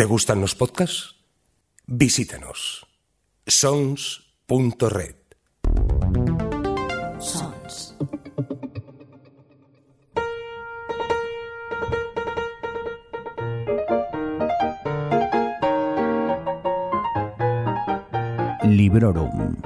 ¿Te gustan los podcasts? Visítanos. sons.red. Sons. Librorum.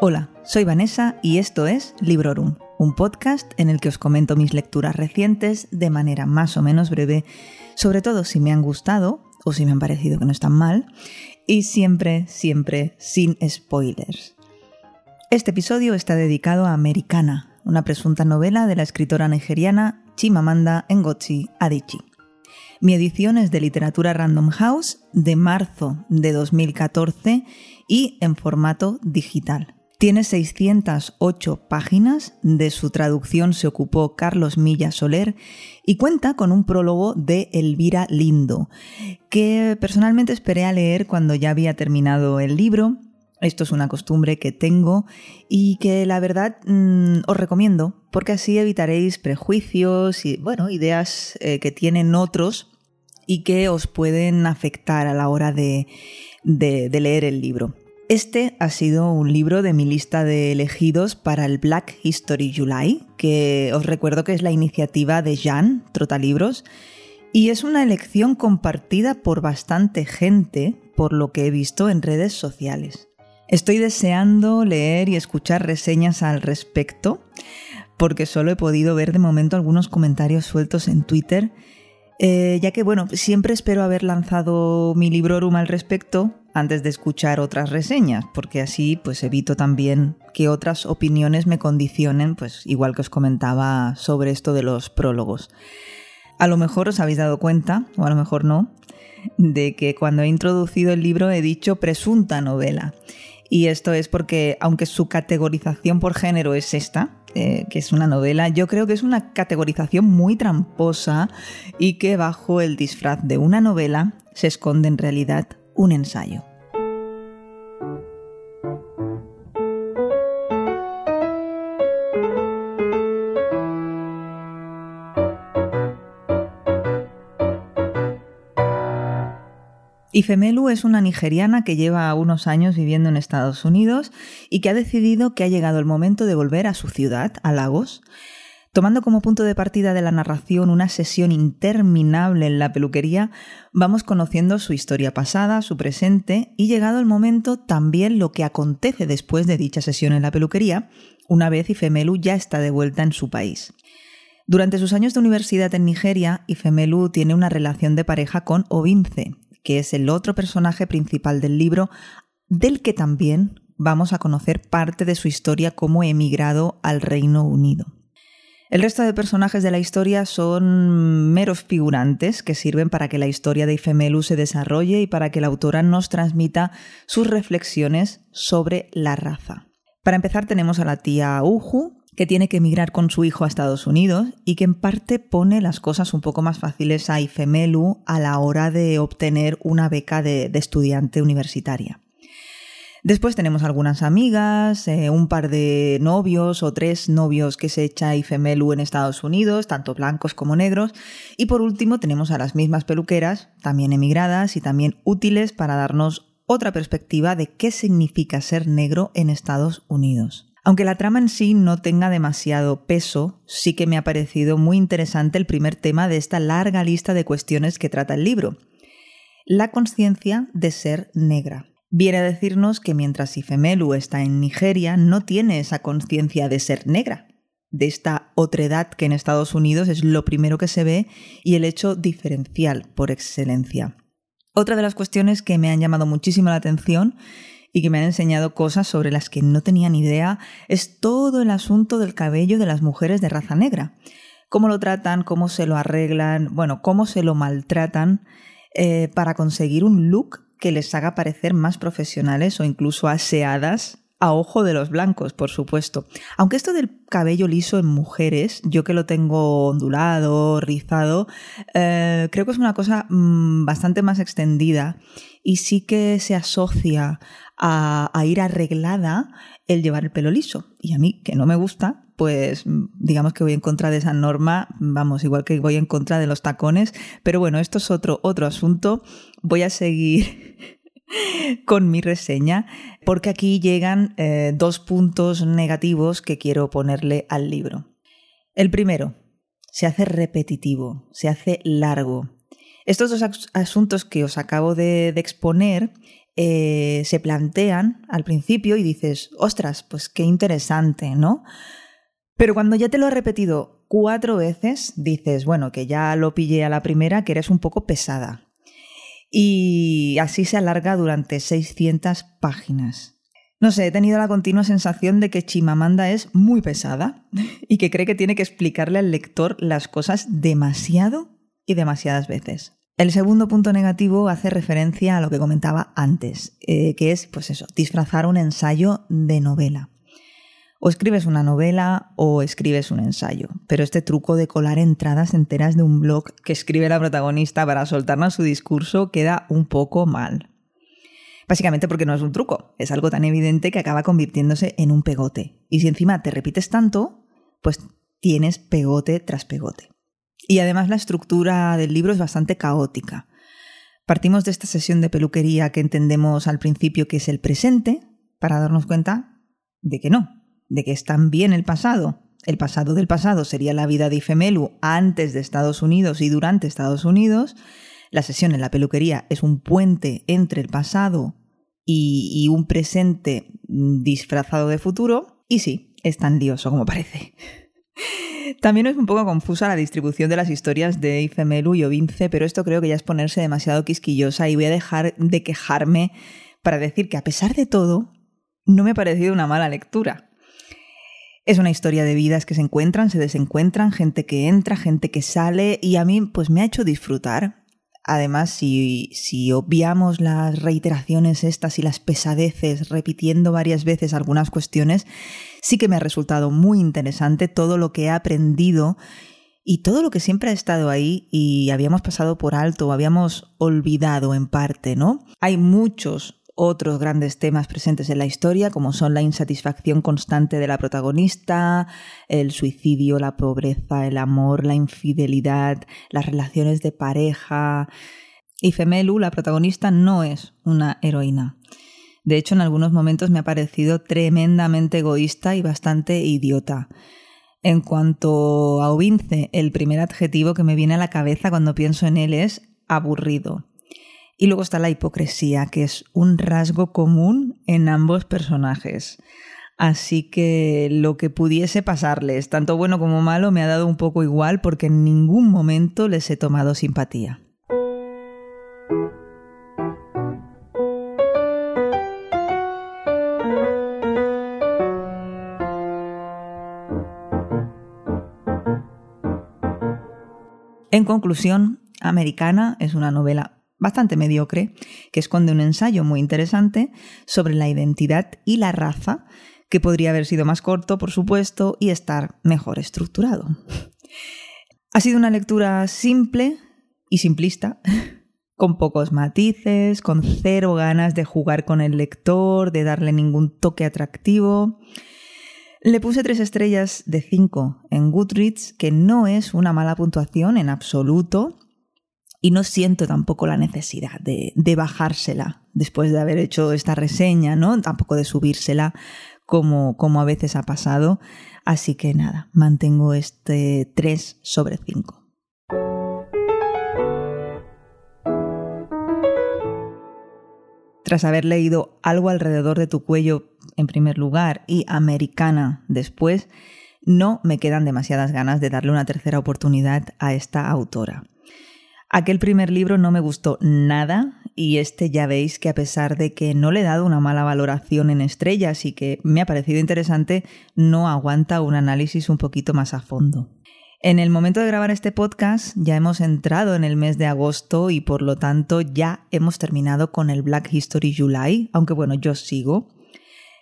Hola, soy Vanessa y esto es Librorum, un podcast en el que os comento mis lecturas recientes de manera más o menos breve, sobre todo si me han gustado o si me han parecido que no están mal, y siempre, siempre sin spoilers. Este episodio está dedicado a Americana, una presunta novela de la escritora nigeriana Chimamanda Ngozi Adichie. Mi edición es de Literatura Random House de marzo de 2014 y en formato digital. Tiene 608 páginas, de su traducción se ocupó Carlos Milla Soler y cuenta con un prólogo de Elvira Lindo, que personalmente esperé a leer cuando ya había terminado el libro. Esto es una costumbre que tengo y que la verdad mmm, os recomiendo porque así evitaréis prejuicios y bueno, ideas eh, que tienen otros y que os pueden afectar a la hora de leer el libro. Este ha sido un libro de mi lista de elegidos para el Black History July, que os recuerdo que es la iniciativa de Jan, Trotalibros, y es una elección compartida por bastante gente, por lo que he visto en redes sociales. Estoy deseando leer y escuchar reseñas al respecto, porque solo he podido ver de momento algunos comentarios sueltos en Twitter, eh, ya que bueno, siempre espero haber lanzado mi librorum al respecto antes de escuchar otras reseñas, porque así pues evito también que otras opiniones me condicionen, pues igual que os comentaba sobre esto de los prólogos. A lo mejor os habéis dado cuenta, o a lo mejor no, de que cuando he introducido el libro he dicho presunta novela. Y esto es porque, aunque su categorización por género es esta, eh, que es una novela, yo creo que es una categorización muy tramposa y que bajo el disfraz de una novela se esconde en realidad un ensayo. Ifemelu es una nigeriana que lleva unos años viviendo en Estados Unidos y que ha decidido que ha llegado el momento de volver a su ciudad, a Lagos, Tomando como punto de partida de la narración una sesión interminable en la peluquería, vamos conociendo su historia pasada, su presente y llegado el momento también lo que acontece después de dicha sesión en la peluquería, una vez Ifemelu ya está de vuelta en su país. Durante sus años de universidad en Nigeria, Ifemelu tiene una relación de pareja con Obince, que es el otro personaje principal del libro, del que también vamos a conocer parte de su historia como emigrado al Reino Unido. El resto de personajes de la historia son meros figurantes que sirven para que la historia de Ifemelu se desarrolle y para que la autora nos transmita sus reflexiones sobre la raza. Para empezar tenemos a la tía Uju, que tiene que emigrar con su hijo a Estados Unidos y que en parte pone las cosas un poco más fáciles a Ifemelu a la hora de obtener una beca de, de estudiante universitaria. Después tenemos algunas amigas, eh, un par de novios o tres novios que se echa Ifemelu en Estados Unidos, tanto blancos como negros. Y por último tenemos a las mismas peluqueras, también emigradas y también útiles para darnos otra perspectiva de qué significa ser negro en Estados Unidos. Aunque la trama en sí no tenga demasiado peso, sí que me ha parecido muy interesante el primer tema de esta larga lista de cuestiones que trata el libro. La conciencia de ser negra. Viene a decirnos que mientras Ifemelu está en Nigeria, no tiene esa conciencia de ser negra, de esta otredad que en Estados Unidos es lo primero que se ve y el hecho diferencial por excelencia. Otra de las cuestiones que me han llamado muchísimo la atención y que me han enseñado cosas sobre las que no tenía ni idea es todo el asunto del cabello de las mujeres de raza negra. Cómo lo tratan, cómo se lo arreglan, bueno, cómo se lo maltratan eh, para conseguir un look que les haga parecer más profesionales o incluso aseadas a ojo de los blancos, por supuesto. Aunque esto del cabello liso en mujeres, yo que lo tengo ondulado, rizado, eh, creo que es una cosa mmm, bastante más extendida y sí que se asocia a, a ir arreglada el llevar el pelo liso. Y a mí, que no me gusta, pues digamos que voy en contra de esa norma, vamos, igual que voy en contra de los tacones, pero bueno, esto es otro, otro asunto. Voy a seguir con mi reseña, porque aquí llegan eh, dos puntos negativos que quiero ponerle al libro. El primero, se hace repetitivo, se hace largo. Estos dos asuntos que os acabo de, exponer eh, se plantean al principio y dices, ostras, pues qué interesante, ¿no? Pero cuando ya te lo he repetido cuatro veces, dices, bueno, que ya lo pillé a la primera, que eres un poco pesada. Y así se alarga durante 600 páginas. No sé, he tenido la continua sensación de que Chimamanda es muy pesada y que cree que tiene que explicarle al lector las cosas demasiado y demasiadas veces. El segundo punto negativo hace referencia a lo que comentaba antes, eh, que es, pues eso, disfrazar un ensayo de novela. O escribes una novela o escribes un ensayo. Pero este truco de colar entradas enteras de un blog que escribe la protagonista para soltarnos su discurso queda un poco mal. Básicamente porque no es un truco, es algo tan evidente que acaba convirtiéndose en un pegote. Y si encima te repites tanto, pues tienes pegote tras pegote. Y además la estructura del libro es bastante caótica. Partimos de esta sesión de peluquería que entendemos al principio que es el presente, para darnos cuenta de que no, de que es también el pasado. El pasado del pasado sería la vida de Ifemelu antes de Estados Unidos y durante Estados Unidos. La sesión en la peluquería es un puente entre el pasado y, un presente disfrazado de futuro. Y sí, es tan lioso como parece. También es un poco confusa la distribución de las historias de Ifemelu y Ovince, pero esto creo que ya es ponerse demasiado quisquillosa y voy a dejar de quejarme para decir que a pesar de todo, no me ha parecido una mala lectura. Es una historia de vidas que se encuentran, se desencuentran, gente que entra, gente que sale y a mí pues me ha hecho disfrutar. Además, si, si obviamos las reiteraciones estas y las pesadeces repitiendo varias veces algunas cuestiones, sí que me ha resultado muy interesante todo lo que he aprendido y todo lo que siempre ha estado ahí y habíamos pasado por alto o habíamos olvidado en parte, ¿no? Hay muchos otros grandes temas presentes en la historia, como son la insatisfacción constante de la protagonista, el suicidio, la pobreza, el amor, la infidelidad, las relaciones de pareja. Y Femelu, la protagonista, no es una heroína. De hecho, en algunos momentos me ha parecido tremendamente egoísta y bastante idiota. En cuanto a Ovince, el primer adjetivo que me viene a la cabeza cuando pienso en él es aburrido. Y luego está la hipocresía, que es un rasgo común en ambos personajes. Así que lo que pudiese pasarles, tanto bueno como malo, me ha dado un poco igual porque en ningún momento les he tomado simpatía. En conclusión, Americana es una novela bastante mediocre, que esconde un ensayo muy interesante sobre la identidad y la raza, que podría haber sido más corto, por supuesto, y estar mejor estructurado. Ha sido una lectura simple y simplista, con pocos matices, con cero ganas de jugar con el lector, de darle ningún toque atractivo. Le puse tres estrellas de cinco en Goodreads, que no es una mala puntuación en absoluto, y no siento tampoco la necesidad de, bajársela después de haber hecho esta reseña, ¿no? Tampoco de subírsela como, como a veces ha pasado. Así que nada, mantengo este 3 sobre 5. Tras haber leído algo alrededor de tu cuello en primer lugar y americana después, no me quedan demasiadas ganas de darle una tercera oportunidad a esta autora. Aquel primer libro no me gustó nada y este ya veis que a pesar de que no le he dado una mala valoración en estrellas y que me ha parecido interesante, no aguanta un análisis un poquito más a fondo. En el momento de grabar este podcast ya hemos entrado en el mes de agosto y por lo tanto ya hemos terminado con el Black History July, aunque bueno, yo sigo.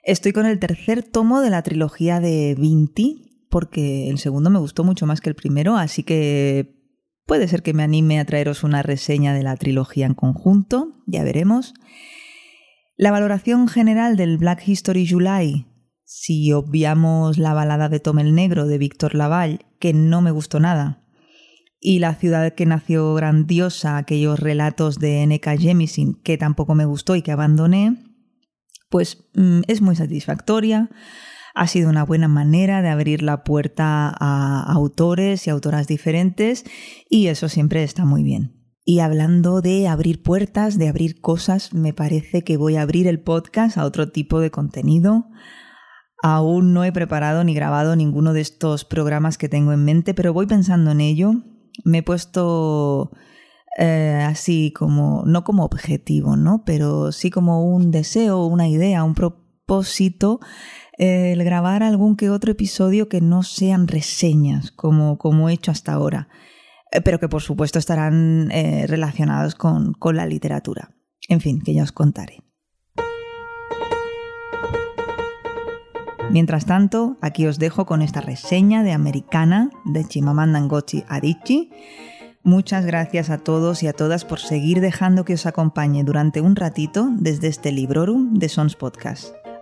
Estoy con el tercer tomo de la trilogía de Vinti, porque el segundo me gustó mucho más que el primero, así que Puede ser que me anime a traeros una reseña de la trilogía en conjunto, ya veremos. La valoración general del Black History July Si obviamos la balada de Tom el Negro de Víctor Laval, que no me gustó nada, y La ciudad que nació grandiosa, aquellos relatos de N.K. Jemisin que tampoco me gustó y que abandoné, pues mm, es muy satisfactoria. Ha sido una buena manera de abrir la puerta a autores y autoras diferentes y eso siempre está muy bien. Y hablando de abrir puertas, de abrir cosas, me parece que voy a abrir el podcast a otro tipo de contenido. Aún no he preparado ni grabado ninguno de estos programas que tengo en mente, pero voy pensando en ello. Me he puesto eh, así como, no como objetivo, ¿no? Pero sí como un deseo, una idea, un propósito, el grabar algún que otro episodio que no sean reseñas, como, como he hecho hasta ahora. Eh, pero que por supuesto estarán eh, relacionados con, con la literatura. En fin, que ya os contaré. Mientras tanto, aquí os dejo con esta reseña de Americana de Chimamanda Ngozi Adichie. Muchas gracias a todos y a todas por seguir dejando que os acompañe durante un ratito desde este Librorum de Sons Podcast.